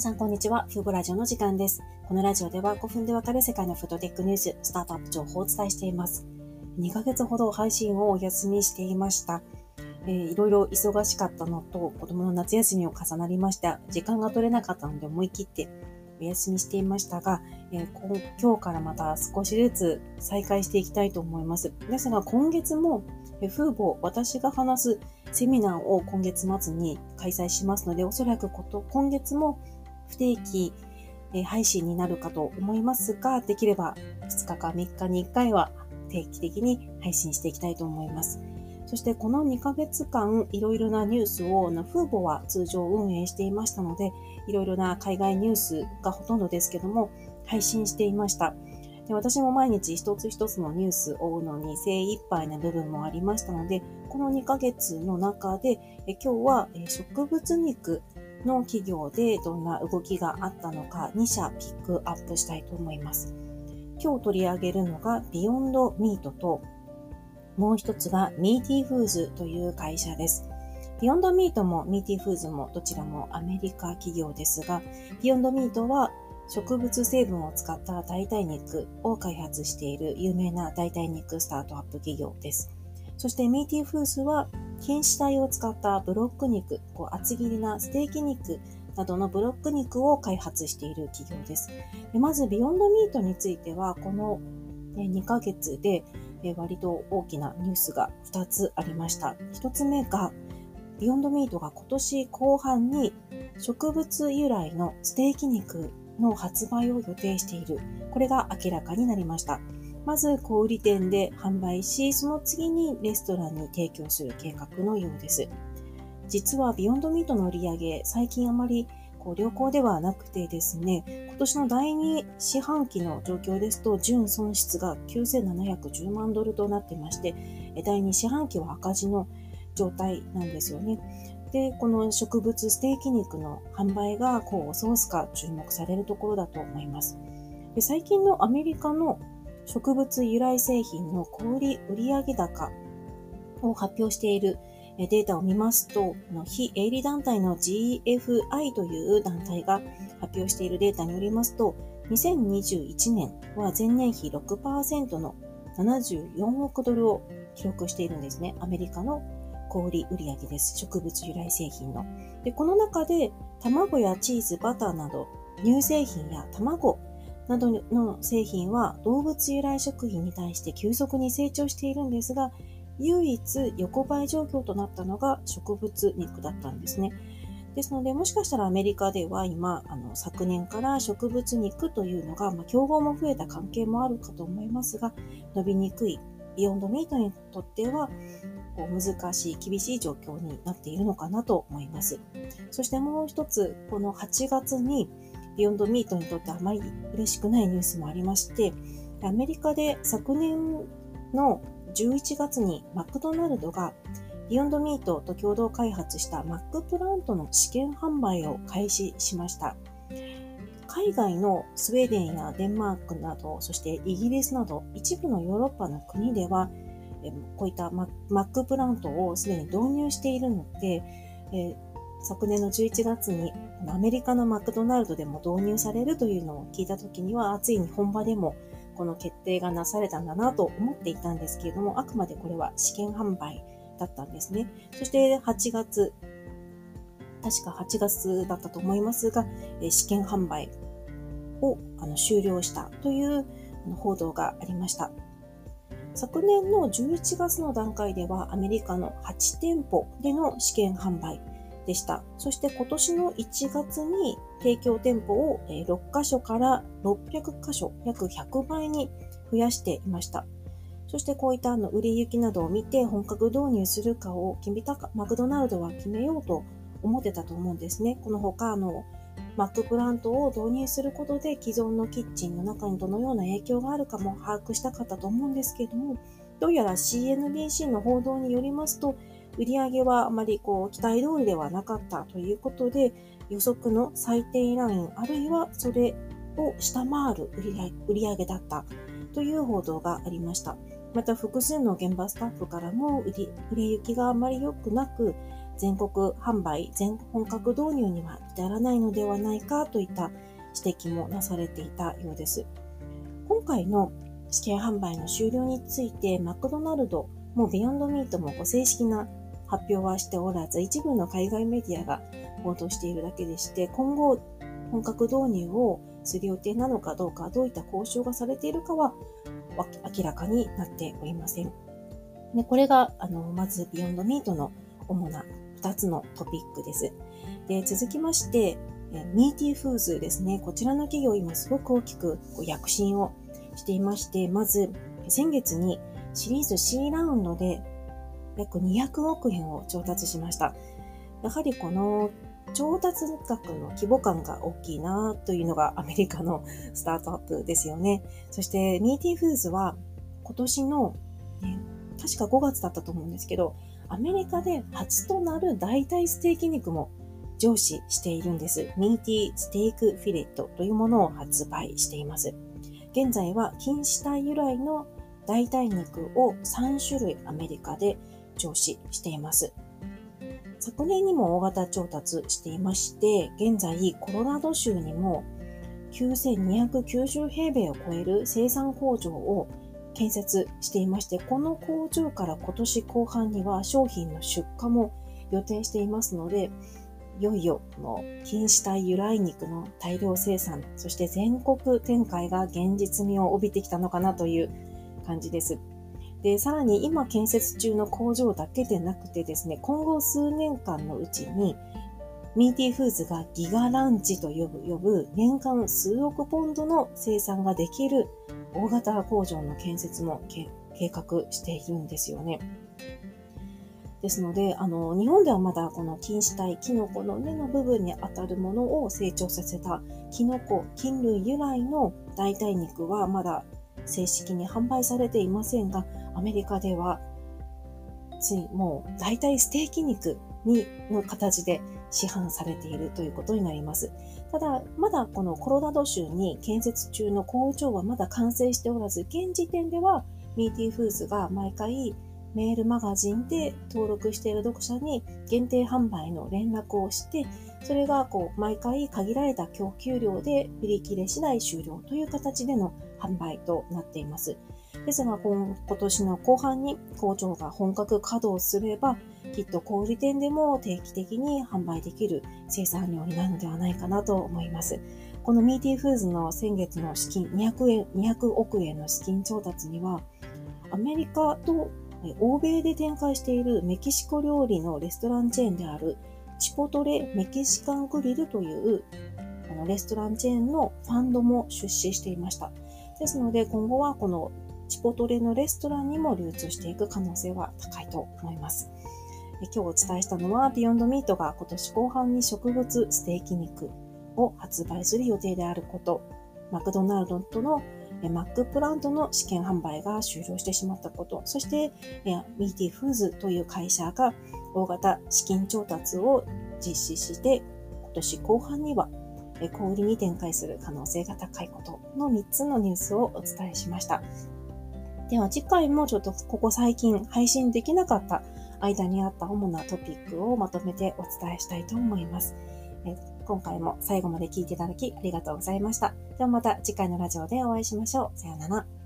皆さん、こんにちは。フーボラジオの時間です。このラジオでは5分でわかる世界のフードテックニュース、スタートアップ情報をお伝えしています。2ヶ月ほど配信をお休みしていました。えー、いろいろ忙しかったのと、子供の夏休みを重なりました。時間が取れなかったので思い切ってお休みしていましたが、えー、今日からまた少しずつ再開していきたいと思います。ですが、今月も、えー、フーボ私が話すセミナーを今月末に開催しますので、おそらくこと今月も不定期配信になるかと思いますが、できれば2日か3日に1回は定期的に配信していきたいと思います。そしてこの2ヶ月間、いろいろなニュースを、フーボは通常運営していましたので、いろいろな海外ニュースがほとんどですけども、配信していました。で私も毎日一つ一つのニュースを追うのに精一杯な部分もありましたので、この2ヶ月の中で、え今日は植物肉の企業でどんな動きがあったのか2社ピックアップしたいと思います。今日取り上げるのがビヨンドミートともう一つがミーティーフーズという会社です。ビヨンドミートもミーティーフーズもどちらもアメリカ企業ですが、ビヨンドミートは植物成分を使った代替肉を開発している有名な代替肉スタートアップ企業です。そしてミーティーフーズは菌糸体を使ったブロック肉、こう厚切りなステーキ肉などのブロック肉を開発している企業です。でまず、ビヨンドミートについては、この2ヶ月で割と大きなニュースが2つありました。1つ目が、ビヨンドミートが今年後半に植物由来のステーキ肉の発売を予定している。これが明らかになりました。まず小売店で販売し、その次にレストランに提供する計画のようです。実はビヨンドミートの売り上げ、最近あまりこう良好ではなくてですね、今年の第2四半期の状況ですと、純損失が9710万ドルとなってまして、第2四半期は赤字の状態なんですよね。で、この植物ステーキ肉の販売がこうソースか注目されるところだと思います。で最近のアメリカの植物由来製品の小売売上高を発表しているデータを見ますと、非営利団体の GFI という団体が発表しているデータによりますと、2021年は前年比6%の74億ドルを記録しているんですね。アメリカの小売売上です。植物由来製品の。で、この中で卵やチーズ、バターなど乳製品や卵などの製品は動物由来食品に対して急速に成長しているんですが、唯一横ばい状況となったのが植物肉だったんですね。ですので、もしかしたらアメリカでは今、あの昨年から植物肉というのが、まあ、競合も増えた関係もあるかと思いますが、伸びにくいビヨンドミートにとっては、こう難しい、厳しい状況になっているのかなと思います。そしてもう一つ、この8月にビヨンドミートにとってあまり嬉しくないニュースもありまして、アメリカで昨年の11月にマクドナルドがビヨンドミートと共同開発したマックプラントの試験販売を開始しました。海外のスウェーデンやデンマークなど、そしてイギリスなど一部のヨーロッパの国では、こういったマックプラントをすでに導入しているので、昨年の11月にアメリカのマクドナルドでも導入されるというのを聞いた時には、ついに本場でもこの決定がなされたんだなと思っていたんですけれども、あくまでこれは試験販売だったんですね。そして8月、確か8月だったと思いますが、試験販売を終了したという報道がありました。昨年の11月の段階ではアメリカの8店舗での試験販売でした。そして今年の1月に提供店舗を6カ所から600カ所、約100倍に増やしていました。そしてこういったあの売れ行きなどを見て本格導入するかを決めたか、マクドナルドは決めようと思ってたと思うんですね。この他、あの、マックプラントを導入することで既存のキッチンの中にどのような影響があるかも把握したかったと思うんですけれども、どうやら CNBC の報道によりますと、売り上げはあまりこう期待通りではなかったということで、予測の最低ライン、あるいはそれを下回る売り上げだったという報道がありました。また複数の現場スタッフからも売り売れ行きがあまり良くなく、全国販売、全本格導入には至らないのではないかといった指摘もなされていたようです。今回の試験販売の終了について、マクドナルドもビヨンドミートもご正式な発表はしておらず、一部の海外メディアが報道しているだけでして、今後本格導入をする予定なのかどうか、どういった交渉がされているかは明らかになっておりません。でこれが、あの、まずビヨンドミートの主な2つのトピックです。で、続きまして、ミーティーフーズですね。こちらの企業今すごく大きく躍進をしていまして、まず先月にシリーズ C ラウンドで約200億円を調達しました。やはりこの調達額の規模感が大きいなというのがアメリカのスタートアップですよね。そしてミーティーフーズは今年の、ね、確か5月だったと思うんですけど、アメリカで初となる代替ステーキ肉も上司しているんです。ミーティーステークフィレットというものを発売しています。現在は禁止体由来の代替肉を3種類アメリカで上司しています。昨年にも大型調達していまして、現在コロラド州にも9290平米を超える生産工場を建設していまして、この工場から今年後半には商品の出荷も予定していますので、いよいよこの禁止体由来肉の大量生産、そして全国展開が現実味を帯びてきたのかなという感じです。で、さらに今建設中の工場だけでなくてですね、今後数年間のうちに、ミーティーフーズがギガランチと呼ぶ、呼ぶ年間数億ポンドの生産ができる大型工場の建設も計画しているんですよね。ですので、あの、日本ではまだこの菌糸体、キノコの根の部分に当たるものを成長させたキノコ、菌類由来の代替肉はまだ正式に販売されていませんが、アメリカでは、ついもう大体ステーキ肉にの形で市販されているということになります。ただ、まだこのコロラド州に建設中の工場はまだ完成しておらず、現時点ではミーティーフーズが毎回メールマガジンで登録している読者に限定販売の連絡をして、それがこう毎回限られた供給量で売り切れ次第終了という形での販売となっています。ですが今年の後半に工場が本格稼働すれば、きっと小売店でも定期的に販売できる生産量になるのではないかなと思います。このミーティーフーズの先月の資金200円、200億円の資金調達には、アメリカと欧米で展開しているメキシコ料理のレストランチェーンであるチポトレメキシカングリルというレストランチェーンのファンドも出資していました。ですので今後はこのチポトレのレストランにも流通していく可能性は高いと思います。今日お伝えしたのはビヨンドミートが今年後半に植物ステーキ肉を発売する予定であること、マクドナルドとのマックプラントの試験販売が終了してしまったこと、そしてミーティフーズという会社が大型資金調達を実施して、今年後半には小売りに展開する可能性が高いことの3つのニュースをお伝えしました。では次回もちょっとここ最近配信できなかった間にあった主なトピックをまとめてお伝えしたいと思います。え今回も最後まで聴いていただきありがとうございました。ではまた次回のラジオでお会いしましょう。さようなら。